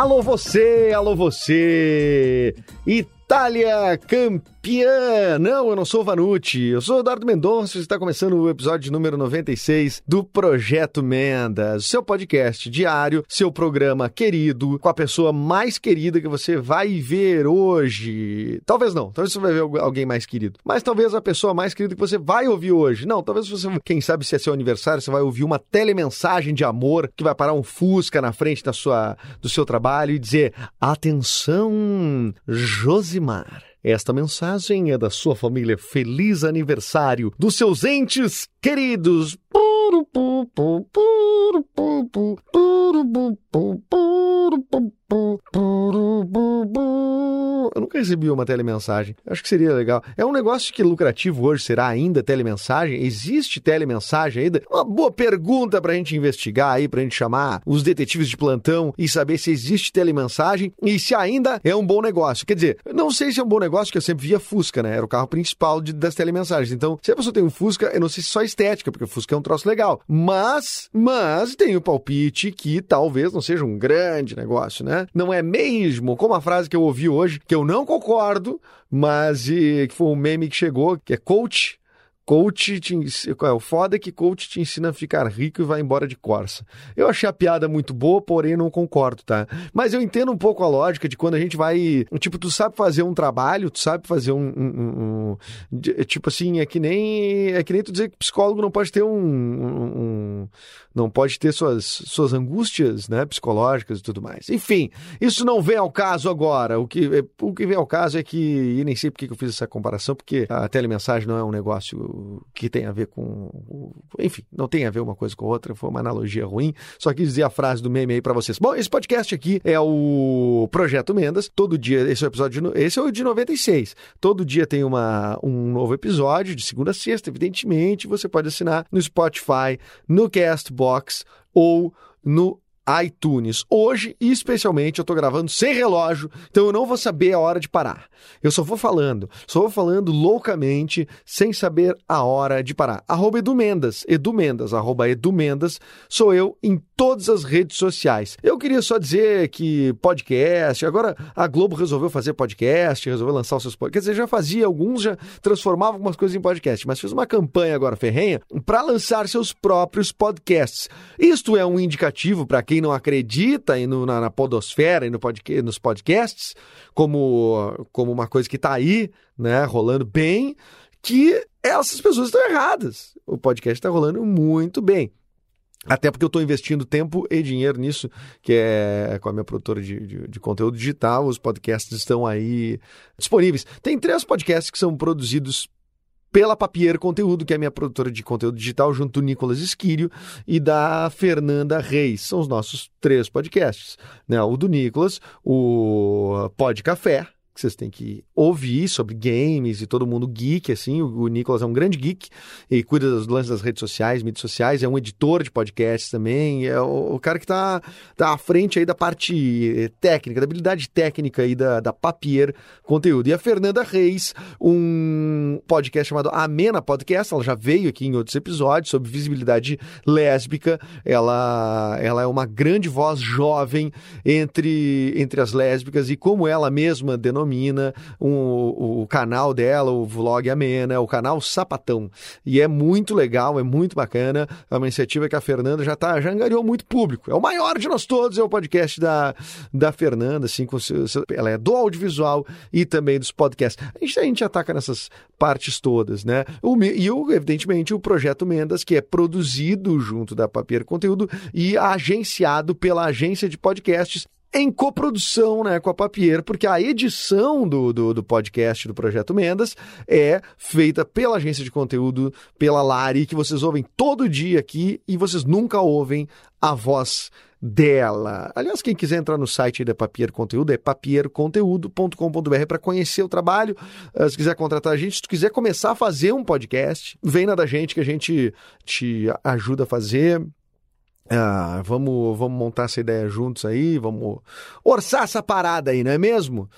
Alô você, alô você! Itália campeã! Não, eu não sou Vanucci, eu sou o Eduardo Mendonça e está começando o episódio número 96 do Projeto Mendas, seu podcast diário, seu programa querido, com a pessoa mais querida que você vai ver hoje. Talvez não, talvez você vai ver alguém mais querido, mas talvez a pessoa mais querida que você vai ouvir hoje. Não, talvez você, quem sabe se é seu aniversário, você vai ouvir uma telemensagem de amor que vai parar um Fusca na frente da sua, do seu trabalho e dizer: Atenção, Josimar. Esta mensagem é da sua família. Feliz aniversário dos seus entes queridos. Recebi uma telemensagem. Acho que seria legal. É um negócio que lucrativo hoje será ainda telemensagem? Existe telemensagem ainda? Uma boa pergunta pra gente investigar aí, pra gente chamar os detetives de plantão e saber se existe telemensagem e se ainda é um bom negócio. Quer dizer, não sei se é um bom negócio, que eu sempre via Fusca, né? Era o carro principal de, das telemensagens. Então, se a pessoa tem um Fusca, eu não sei se só estética, porque o Fusca é um troço legal. Mas, mas tem o palpite que talvez não seja um grande negócio, né? Não é mesmo, como a frase que eu ouvi hoje, que eu não concordo, mas que foi um meme que chegou, que é coach Coach te é, o foda é que coach te ensina a ficar rico e vai embora de Corsa. Eu achei a piada muito boa, porém não concordo, tá? Mas eu entendo um pouco a lógica de quando a gente vai. Tipo, tu sabe fazer um trabalho, tu sabe fazer um. um, um tipo assim, é que nem. É que nem tu dizer que psicólogo não pode ter um. um não pode ter suas, suas angústias, né? Psicológicas e tudo mais. Enfim, isso não vem ao caso agora. O que, o que vem ao caso é que. E nem sei porque que eu fiz essa comparação, porque a telemensagem não é um negócio que tem a ver com. Enfim, não tem a ver uma coisa com outra, foi uma analogia ruim. Só quis dizer a frase do meme aí para vocês. Bom, esse podcast aqui é o Projeto Mendas. Todo dia, esse é o episódio. Esse é o de 96. Todo dia tem uma, um novo episódio, de segunda a sexta, evidentemente. Você pode assinar no Spotify, no Castbox ou no iTunes. Hoje, especialmente, eu estou gravando sem relógio, então eu não vou saber a hora de parar. Eu só vou falando, só vou falando loucamente, sem saber a hora de parar. Arroba Edu Mendas, Edu Mendas, arroba Edu Mendas, sou eu em todas as redes sociais. Eu queria só dizer que podcast, agora a Globo resolveu fazer podcast, resolveu lançar os seus podcasts, quer dizer, já fazia alguns, já transformava algumas coisas em podcast, mas fez uma campanha agora ferrenha para lançar seus próprios podcasts. Isto é um indicativo para quem não acredita no, na, na, podosfera e no podcast, nos podcasts como, como uma coisa que está aí, né, rolando bem, que essas pessoas estão erradas. O podcast está rolando muito bem. Até porque eu estou investindo tempo e dinheiro nisso, que é com a minha produtora de, de, de, conteúdo digital. Os podcasts estão aí disponíveis. Tem três podcasts que são produzidos pela Papier Conteúdo, que é minha produtora de conteúdo digital, junto do Nicolas Esquírio e da Fernanda Reis. São os nossos três podcasts. Né? O do Nicolas, o Pod Café, que vocês têm que ouvir sobre games e todo mundo geek, assim. O, o Nicolas é um grande geek e cuida dos lances das redes sociais, mídias sociais, é um editor de podcasts também, é o, o cara que está tá à frente aí da parte técnica, da habilidade técnica aí da, da Papier Conteúdo. E a Fernanda Reis, um podcast chamado Amena Podcast, ela já veio aqui em outros episódios sobre visibilidade lésbica. Ela, ela é uma grande voz jovem entre, entre as lésbicas e como ela mesma denomina denomina um, o canal dela, o Vlog Amena, o canal Sapatão. E é muito legal, é muito bacana. É uma iniciativa que a Fernanda já tá, já angariou muito público. É o maior de nós todos, é o podcast da, da Fernanda, assim, com seu, ela é do audiovisual e também dos podcasts. A gente, a gente ataca nessas partes todas, né? O, e, o, evidentemente, o Projeto Mendas, que é produzido junto da Papier Conteúdo e agenciado pela agência de podcasts em coprodução né, com a Papier, porque a edição do, do, do, podcast do Projeto Mendas é feita pela agência de conteúdo, pela Lari, que vocês ouvem todo dia aqui e vocês nunca ouvem a voz dela. Aliás, quem quiser entrar no site da Papier Conteúdo é papierconteúdo.com.br para conhecer o trabalho. Ah, se quiser contratar a gente, se tu quiser começar a fazer um podcast, vem na da gente que a gente te ajuda a fazer. Ah, vamos, vamos montar essa ideia juntos aí, vamos orçar essa parada aí, não é mesmo?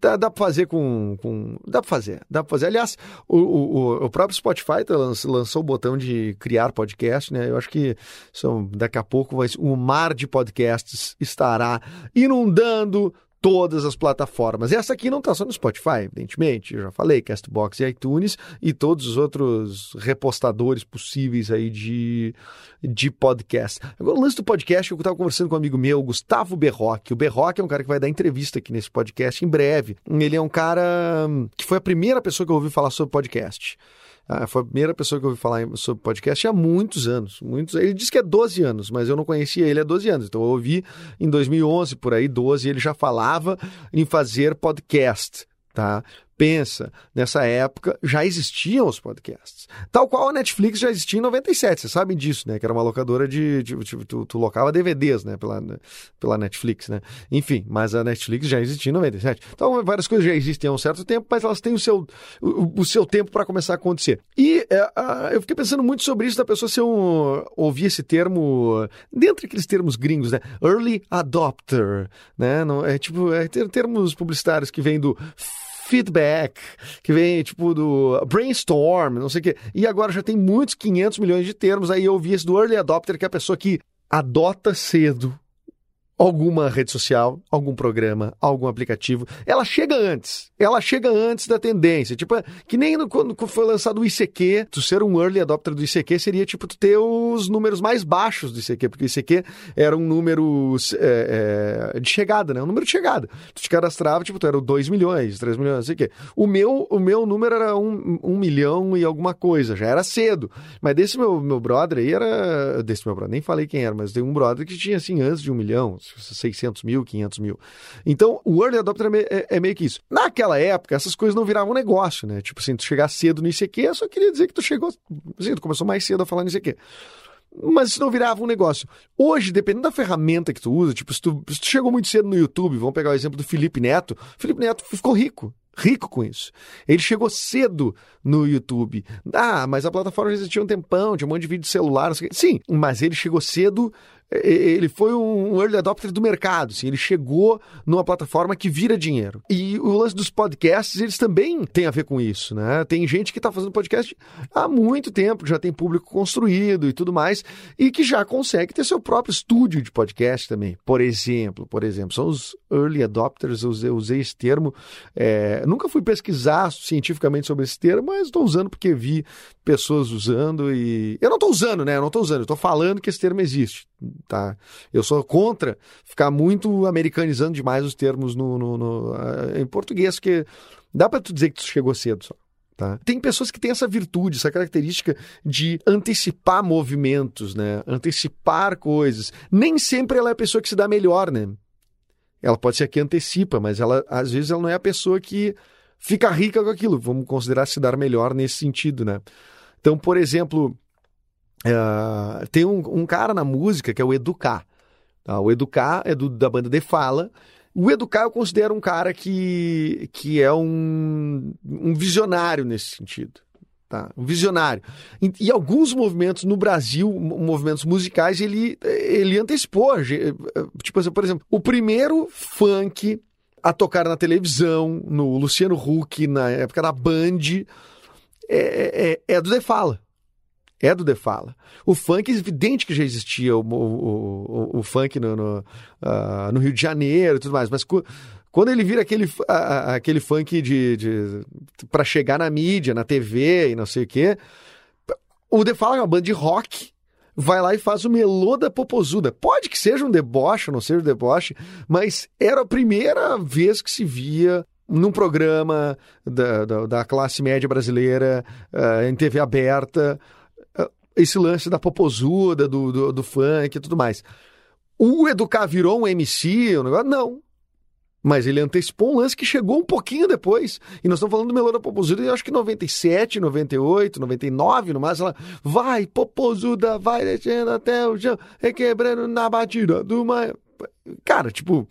Dá, dá pra fazer com, com. Dá pra fazer, dá pra fazer. Aliás, o, o, o próprio Spotify tá lançou o botão de criar podcast, né? Eu acho que são, daqui a pouco vai, o mar de podcasts estará inundando todas as plataformas. Essa aqui não está só no Spotify, evidentemente, eu já falei, Castbox e iTunes e todos os outros repostadores possíveis aí de, de podcast. Agora, o lance do podcast, eu estava conversando com um amigo meu, Gustavo Berroque. O Berroque é um cara que vai dar entrevista aqui nesse podcast em breve. Ele é um cara que foi a primeira pessoa que eu ouvi falar sobre podcast. Ah, foi a primeira pessoa que eu ouvi falar sobre podcast há muitos anos. Muitos, ele disse que é 12 anos, mas eu não conhecia ele há 12 anos. Então eu ouvi em 2011, por aí, 12, ele já falava em fazer podcast. Tá? Pensa, nessa época já existiam os podcasts. Tal qual a Netflix já existia em 97, vocês sabem disso, né? Que era uma locadora de. de, de tu, tu, locava DVDs, né? Pela, pela Netflix, né? Enfim, mas a Netflix já existia em 97. Então, várias coisas já existem há um certo tempo, mas elas têm o seu, o, o seu tempo para começar a acontecer. E é, a, eu fiquei pensando muito sobre isso da pessoa se eu ouvir esse termo, dentre aqueles termos gringos, né? Early adopter, né? Não, é tipo, é termos publicitários que vêm do feedback, que vem tipo do brainstorm, não sei o quê. E agora já tem muitos 500 milhões de termos. Aí eu vi esse do early adopter, que é a pessoa que adota cedo alguma rede social, algum programa, algum aplicativo. Ela chega antes. Ela chega antes da tendência. Tipo, é que nem no, quando foi lançado o ICQ, tu ser um early adopter do ICQ seria tipo tu ter os números mais baixos do ICQ, porque o ICQ era um número é, é, de chegada, né? Um número de chegada. Tu te cadastrava, tipo, tu era 2 milhões, 3 milhões, não sei o quê. O meu, o meu número era 1 um, um milhão e alguma coisa, já era cedo. Mas desse meu, meu brother aí era. Desse meu brother, nem falei quem era, mas tem um brother que tinha assim antes de um milhão, 600 mil, 500 mil. Então, o early adopter é, é, é, meio que isso. Naquela época, essas coisas não viravam negócio, né? Tipo assim, tu chegar cedo no ICQ, só queria dizer que tu chegou, assim, tu começou mais cedo a falar no ICQ mas isso não virava um negócio. Hoje, dependendo da ferramenta que tu usa, tipo, se tu, se tu, chegou muito cedo no YouTube, vamos pegar o exemplo do Felipe Neto, o Felipe Neto ficou rico. Rico com isso. Ele chegou cedo no YouTube. Ah, mas a plataforma já existia um tempão, tinha um monte de vídeo celular. Sim, mas ele chegou cedo ele foi um early adopter do mercado, assim, ele chegou numa plataforma que vira dinheiro. E o lance dos podcasts, eles também têm a ver com isso, né? Tem gente que está fazendo podcast há muito tempo, já tem público construído e tudo mais, e que já consegue ter seu próprio estúdio de podcast também. Por exemplo, por exemplo, são os early adopters, eu usei, esse termo, é, nunca fui pesquisar cientificamente sobre esse termo, mas estou usando porque vi pessoas usando e... Eu não estou usando, né? Eu não estou usando, eu estou falando que esse termo existe tá? Eu sou contra ficar muito americanizando demais os termos no, no, no uh, em português, que dá para tu dizer que tu chegou cedo só. Tá? Tem pessoas que têm essa virtude, essa característica de antecipar movimentos, né? Antecipar coisas. Nem sempre ela é a pessoa que se dá melhor, né? Ela pode ser a que antecipa, mas ela às vezes ela não é a pessoa que fica rica com aquilo. Vamos considerar se dar melhor nesse sentido, né? Então, por exemplo, Uh, tem um, um, cara na música que é o Educar. Tá? O Educar é do, da banda De Fala. O Educar eu considero um cara que, que é um, um visionário nesse sentido. Tá? Um visionário. E, e, alguns movimentos no Brasil, movimentos musicais, ele, ele antecipou. Tipo assim, por exemplo, o primeiro funk a tocar na televisão, no Luciano Huck, na época da Band, é, é, é do De Fala é do The Fala. O funk, é evidente que já existia o, o, o, o funk no, no, uh, no, Rio de Janeiro e tudo mais, mas quando ele vira aquele, uh, aquele funk de, de para chegar na mídia, na TV e não sei o quê, o The Fala é uma banda de rock, vai lá e faz o melô da popozuda. Pode que seja um deboche, não seja um deboche, mas era a primeira vez que se via num programa da, da, da classe média brasileira, uh, em TV aberta, esse lance da popozuda, do, do, do funk e tudo mais. O Educar virou um MC, um negócio? Não. Mas ele antecipou um lance que chegou um pouquinho depois. E nós estamos falando do Melô da Popozuda, eu acho que 97, 98, 99, no máximo. Ela vai, Popozuda, vai descendo até o chão, requebrando na batida do uma. Cara, tipo,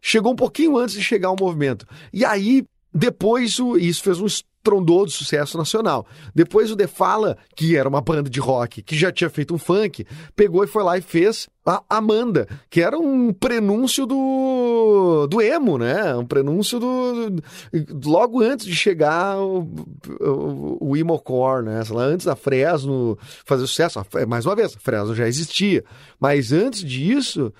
chegou um pouquinho antes de chegar o movimento. E aí, depois, isso fez um estrondoso sucesso nacional. Depois o The Fala, que era uma banda de rock, que já tinha feito um funk, pegou e foi lá e fez a Amanda, que era um prenúncio do, do emo, né? Um prenúncio do, do logo antes de chegar o, o, o emocore, né? Lá antes da Fresno fazer sucesso. Mais uma vez, a Fresno já existia, mas antes disso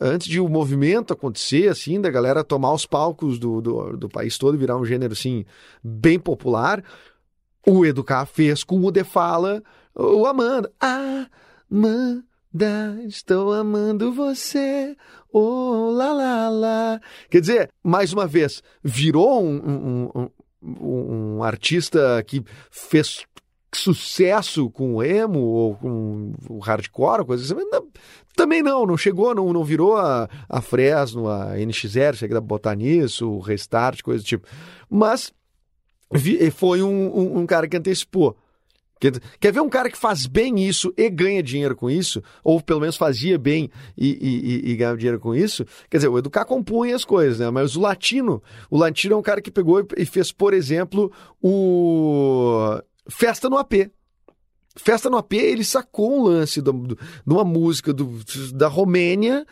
antes de o movimento acontecer, assim, da galera tomar os palcos do, do, do país todo virar um gênero, assim, bem popular, o Educar fez com o De Fala, o Amanda. Amanda, estou amando você, oh, lá, lá, lá. Quer dizer, mais uma vez, virou um, um, um, um artista que fez sucesso com o emo ou com o hardcore, coisa assim. Também não, não chegou, não, não virou a, a Fresno, a NX0, se dá botar nisso, o Restart, coisa do tipo. Mas vi, foi um, um, um cara que antecipou. Quer, ver um cara que faz bem isso e ganha dinheiro com isso? Ou pelo menos fazia bem e, e, e, ganhava dinheiro com isso? Quer dizer, o Educar compunha as coisas, né? Mas o Latino, o Latino é um cara que pegou e fez, por exemplo, o Festa no AP. Festa no AP, ele sacou um lance de uma música do, da Romênia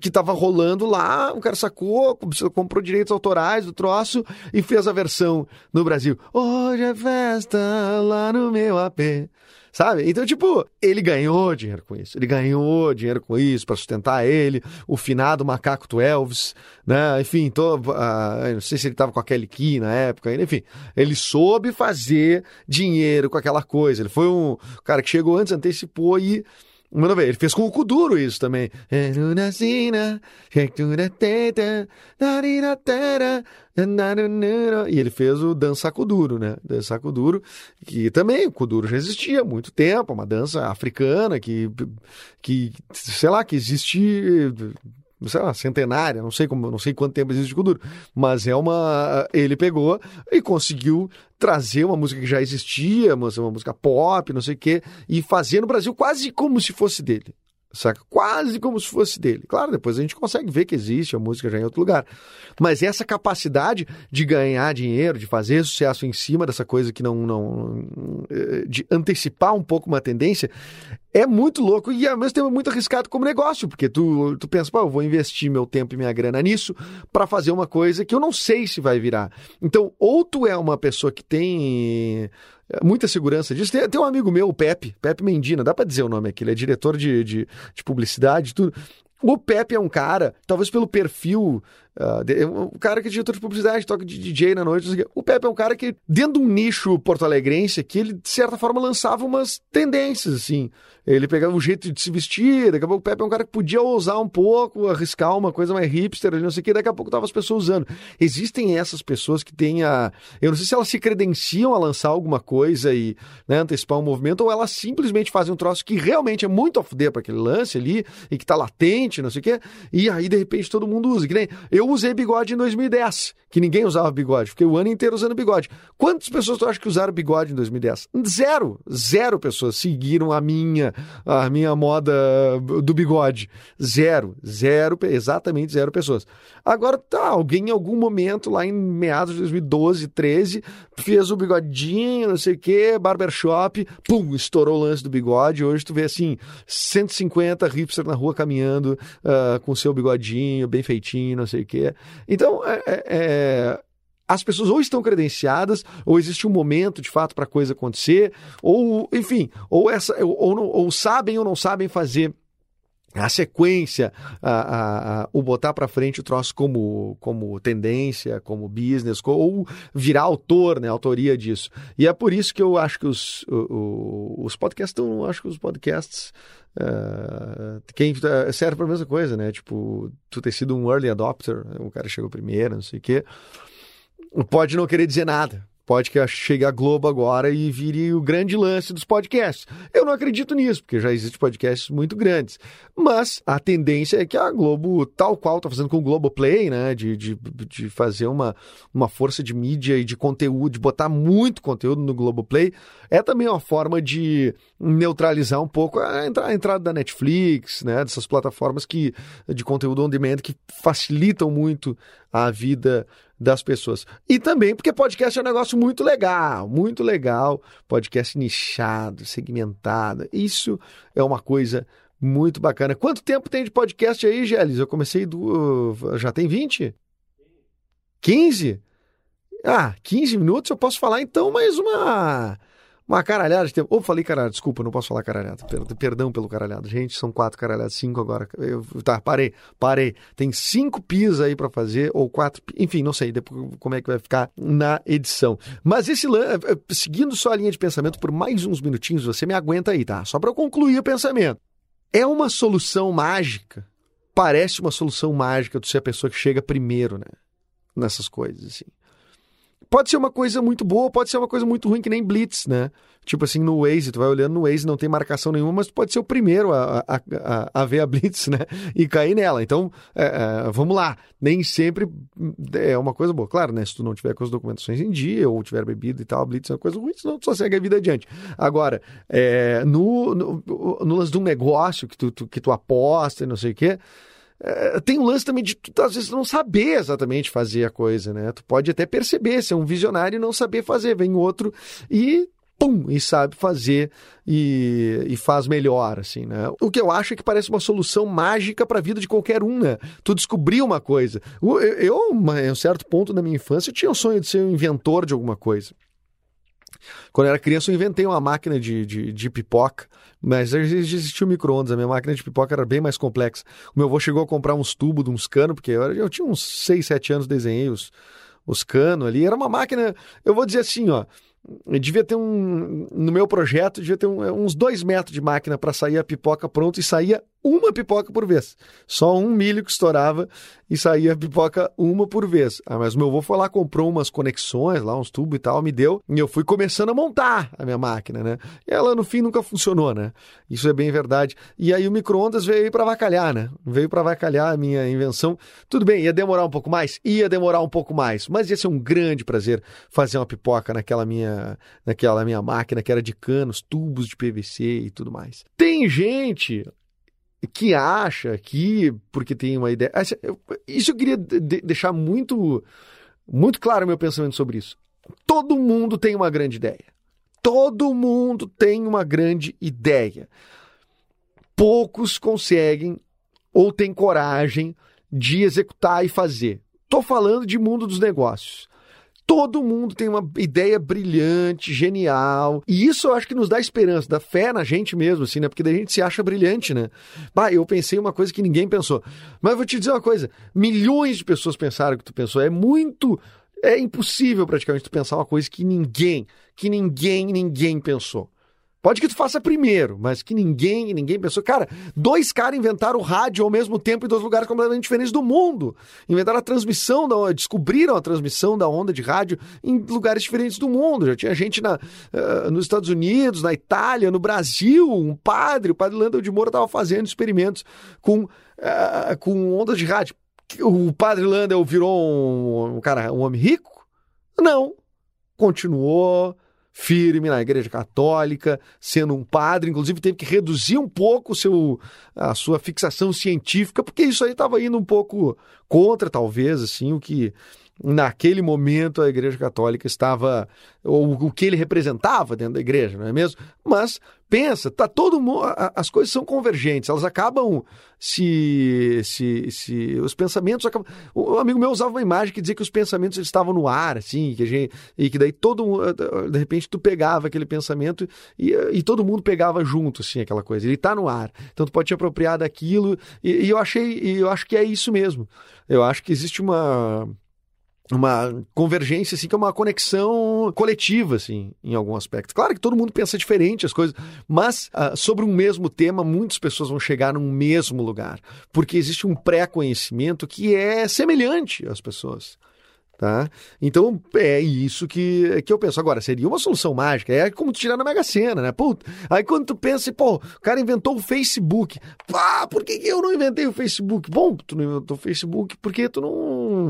que estava rolando lá, o cara sacou, comprou direitos autorais do troço e fez a versão no Brasil. Hoje é festa lá no meu AP. Sabe? Então, tipo, ele ganhou dinheiro com isso. Ele ganhou dinheiro com isso para sustentar ele, o finado macaco do Elvis, né? Enfim, tô, uh, não sei se ele tava com a Kelly Key na época, enfim. Ele soube fazer dinheiro com aquela coisa. Ele foi um cara que chegou antes, antecipou e Manda ver, ele fez com o Kuduro isso também. E ele fez o Dança Kuduro, né? Dança Kuduro, que também o Kuduro já existia há muito tempo, uma dança africana que, que sei lá, que existe sei lá, centenária, não sei como, não sei quanto tempo existe o Kuduro, mas é uma ele pegou e conseguiu trazer uma música que já existia, uma, uma música pop, não sei o quê, e fazer no Brasil quase como se fosse dele saca? Quase como se fosse dele. Claro, depois a gente consegue ver que existe a música já em outro lugar. Mas essa capacidade de ganhar dinheiro, de fazer sucesso em cima dessa coisa que não. não eh, de antecipar um pouco uma tendência, é muito louco e ao mesmo tempo é muito arriscado como negócio, porque tu, tu pensa, pô, eu vou investir meu tempo e minha grana nisso para fazer uma coisa que eu não sei se vai virar. Então, ou tu é uma pessoa que tem muita segurança disso. Tem, tem, um amigo meu, o Pepe, Pepe Mendina, dá para dizer o nome aqui, ele é diretor de, de, de publicidade, tudo. O Pepe é um cara, talvez pelo perfil, uh, de, um cara que é diretor de publicidade, toca de DJ na noite. O Pepe é um cara que, dentro de um nicho porto-alegrense, que ele, de certa forma, lançava umas tendências, assim. Ele pegava um jeito de se vestir, daqui a pouco o Pepe é um cara que podia ousar um pouco, arriscar uma coisa mais hipster, não sei o que, daqui a pouco tava as pessoas usando. Existem essas pessoas que têm a. Eu não sei se elas se credenciam a lançar alguma coisa e né, antecipar um movimento, ou elas simplesmente fazem um troço que realmente é muito off para aquele lance ali e que tá latente, não sei o que, e aí de repente todo mundo usa. Que nem eu usei bigode em 2010, que ninguém usava bigode, fiquei o ano inteiro usando bigode. Quantas pessoas tu acha que usaram bigode em 2010? Zero! Zero pessoas seguiram a minha a minha moda do bigode. Zero, zero, exatamente zero pessoas. Agora, tá, alguém em algum momento, lá em meados de 2012, 13, fez o bigodinho, não sei o quê, barbershop, pum, estourou o lance do bigode. Hoje tu vê assim, 150 hipster na rua caminhando uh, com seu bigodinho, bem feitinho, não sei o quê. Então, é, é, é as pessoas ou estão credenciadas, ou existe um momento de fato para a coisa acontecer, ou, enfim, ou, essa, ou, ou, ou sabem ou não sabem fazer a sequência, a, a, a, o botar para frente o troço como, como tendência, como business, ou virar autor, né, autoria disso. E é por isso que eu acho que os, o, os podcasts estão, acho que os podcasts uh, quem uh, serve para a mesma coisa, né? Tipo, tu ter sido um early adopter, o cara chegou primeiro, não sei o quê pode não querer dizer nada. Que chegue a Globo agora e vire o grande lance dos podcasts. Eu não acredito nisso, porque já existem podcasts muito grandes. Mas a tendência é que a Globo, tal qual está fazendo com o Globoplay, né, de, de, de fazer uma, uma força de mídia e de conteúdo, de botar muito conteúdo no Globoplay, é também uma forma de neutralizar um pouco a entrada da Netflix, né, dessas plataformas que, de conteúdo on demand que facilitam muito a vida das pessoas. E também porque podcast é um negócio muito legal, muito legal, podcast nichado, segmentado. Isso é uma coisa muito bacana. Quanto tempo tem de podcast aí, Gélis? Eu comecei do. Já tem 20? 15? Ah, 15 minutos eu posso falar então mais uma uma caralhada de tempo. Ou falei caralhada, desculpa, não posso falar caralhada. Perdão pelo caralhado. Gente, são quatro caralhadas, cinco agora. Eu, tá, parei, parei. Tem cinco pis aí para fazer, ou quatro, enfim, não sei depois como é que vai ficar na edição. Mas esse eh, eh, seguindo só a linha de pensamento por mais uns minutinhos, você me aguenta aí, tá? Só para concluir o pensamento. É uma solução mágica. Parece uma solução mágica de ser a pessoa que chega primeiro, né? Nessas coisas, assim pode ser uma coisa muito boa, pode ser uma coisa muito ruim, que nem Blitz, né? Tipo assim, no Waze, tu vai olhando no Waze, não tem marcação nenhuma, mas tu pode ser o primeiro a, a, a, a ver a Blitz, né? E cair nela. Então, é, é, vamos lá. Nem sempre é uma coisa boa. Claro, né? Se tu não tiver com as documentações em dia ou tiver bebido e tal, a Blitz é uma coisa ruim, senão tu só segue a vida adiante. Agora, é, no, no, no lance de um negócio que tu, tu, que tu aposta e não sei o quê, é, tem um lance também de tu, às vezes, não saber exatamente fazer a coisa, né? Tu pode até perceber, ser um visionário e não saber fazer. Vem outro e pum, e sabe fazer e, e, faz melhor, assim, né? O que eu acho é que parece uma solução mágica para a vida de qualquer um, né? Tu descobrir uma coisa. Eu, eu, em um certo ponto da minha infância, eu tinha o sonho de ser um inventor de alguma coisa. Quando eu era criança, eu inventei uma máquina de, de, de pipoca, mas existia o micro-ondas. A minha máquina de pipoca era bem mais complexa. O meu avô chegou a comprar uns tubos uns canos, porque eu, eu tinha uns 6, 7 anos, desenhei os, os canos ali. Era uma máquina, eu vou dizer assim, ó. Devia ter um. No meu projeto, devia ter um, uns dois metros de máquina para sair a pipoca pronta e saía uma pipoca por vez. Só um milho que estourava e saía pipoca uma por vez. Ah, mas meu avô foi lá, comprou umas conexões, lá uns tubos e tal, me deu, e eu fui começando a montar a minha máquina, né? E ela no fim nunca funcionou, né? Isso é bem verdade. E aí o micro-ondas veio para avacalhar, né? Veio para avacalhar a minha invenção. Tudo bem, ia demorar um pouco mais? Ia demorar um pouco mais, mas ia ser um grande prazer fazer uma pipoca naquela minha, naquela minha máquina que era de canos, tubos de PVC e tudo mais. Tem gente que acha que, porque tem uma ideia. Isso eu queria deixar muito, muito claro meu pensamento sobre isso. Todo mundo tem uma grande ideia. Todo mundo tem uma grande ideia. Poucos conseguem ou têm coragem de executar e fazer. Estou falando de mundo dos negócios. Todo mundo tem uma ideia brilhante, genial. E isso eu acho que nos dá esperança, dá fé na gente mesmo, assim, né? Porque daí a gente se acha brilhante, né? Bah, eu pensei uma coisa que ninguém pensou. Mas vou te dizer uma coisa: milhões de pessoas pensaram o que tu pensou. É muito. É impossível praticamente tu pensar uma coisa que ninguém, que ninguém, ninguém pensou. Pode que tu faça primeiro, mas que ninguém, ninguém pensou. Cara, dois caras inventaram o rádio ao mesmo tempo em dois lugares completamente diferentes do mundo. Inventaram a transmissão da descobriram a transmissão da onda de rádio em lugares diferentes do mundo. Já tinha gente na, uh, nos Estados Unidos, na Itália, no Brasil, um padre, o padre Landel de Moura estava fazendo experimentos com, uh, com ondas de rádio. O padre Landel virou um, um cara, um homem rico? Não. Continuou firme na Igreja Católica, sendo um padre, inclusive teve que reduzir um pouco seu, a sua fixação científica, porque isso aí estava indo um pouco contra, talvez, assim, o que naquele momento a Igreja Católica estava, ou o que ele representava dentro da igreja, não é mesmo? Mas pensa, tá todo mundo, as coisas são convergentes, elas acabam se, se, se os pensamentos acabam, o amigo meu usava uma imagem que dizia que os pensamentos estavam no ar, assim, que a gente, e que daí todo de repente tu pegava aquele pensamento e, e todo mundo pegava junto, assim, aquela coisa, ele está no ar, então tu pode te apropriar daquilo e, e eu achei, e eu acho que é isso mesmo, eu acho que existe uma uma convergência, assim, que é uma conexão coletiva, assim, em algum aspecto. Claro que todo mundo pensa diferente as coisas, mas uh, sobre um mesmo tema, muitas pessoas vão chegar num mesmo lugar, porque existe um pré-conhecimento que é semelhante às pessoas. Tá? Então, é isso que, que eu penso. Agora, seria uma solução mágica. É como tirar na Mega Sena, né? Puta, aí quando tu pensa, pô, o cara inventou o Facebook. Pá, por que, que eu não inventei o Facebook? Bom, tu não inventou o Facebook porque tu não.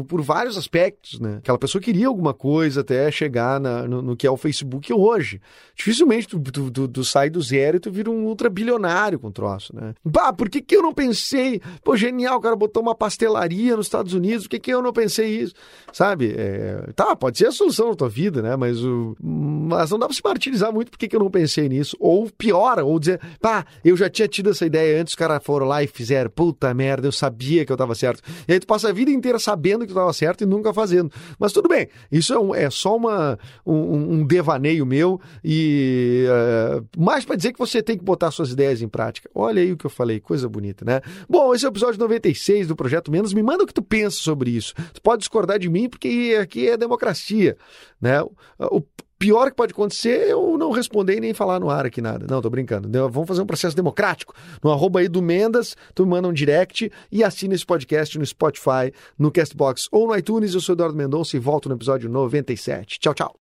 Por vários aspectos, né? Aquela pessoa queria alguma coisa até chegar na, no, no, que é o Facebook hoje. Dificilmente tu, tu, tu, tu, sai do zero e tu vira um ultra bilionário com o troço, né? Pá, por que, que eu não pensei? Pô, genial, o cara botou uma pastelaria nos Estados Unidos, por que, que eu não pensei isso? Sabe? É, tá, pode ser a solução na tua vida, né? Mas, o, mas não dá pra se martirizar muito porque que eu não pensei nisso. Ou piora, ou dizer, pá, eu já tinha tido essa ideia antes, os caras foram lá e fizeram, puta merda, eu sabia que eu tava certo. E aí tu passa a vida inteira sabendo que tu tava certo e nunca fazendo. Mas tudo bem, isso é, um, é só uma, um, um, devaneio meu e uh, mais para dizer que você tem que botar suas ideias em prática. Olha aí o que eu falei, coisa bonita, né? Bom, esse é o episódio 96 do Projeto Menos. Me manda o que tu pensa sobre isso. Tu pode discordar de mim porque aqui é democracia, né? O pior que pode acontecer é eu não responder e nem falar no ar aqui nada. Não, tô brincando. Vamos fazer um processo democrático. No arroba aí do Mendas, tu me manda um direct e assina esse podcast no Spotify, no Castbox ou no iTunes. Eu sou Eduardo Mendonça e volto no episódio 97. Tchau, tchau.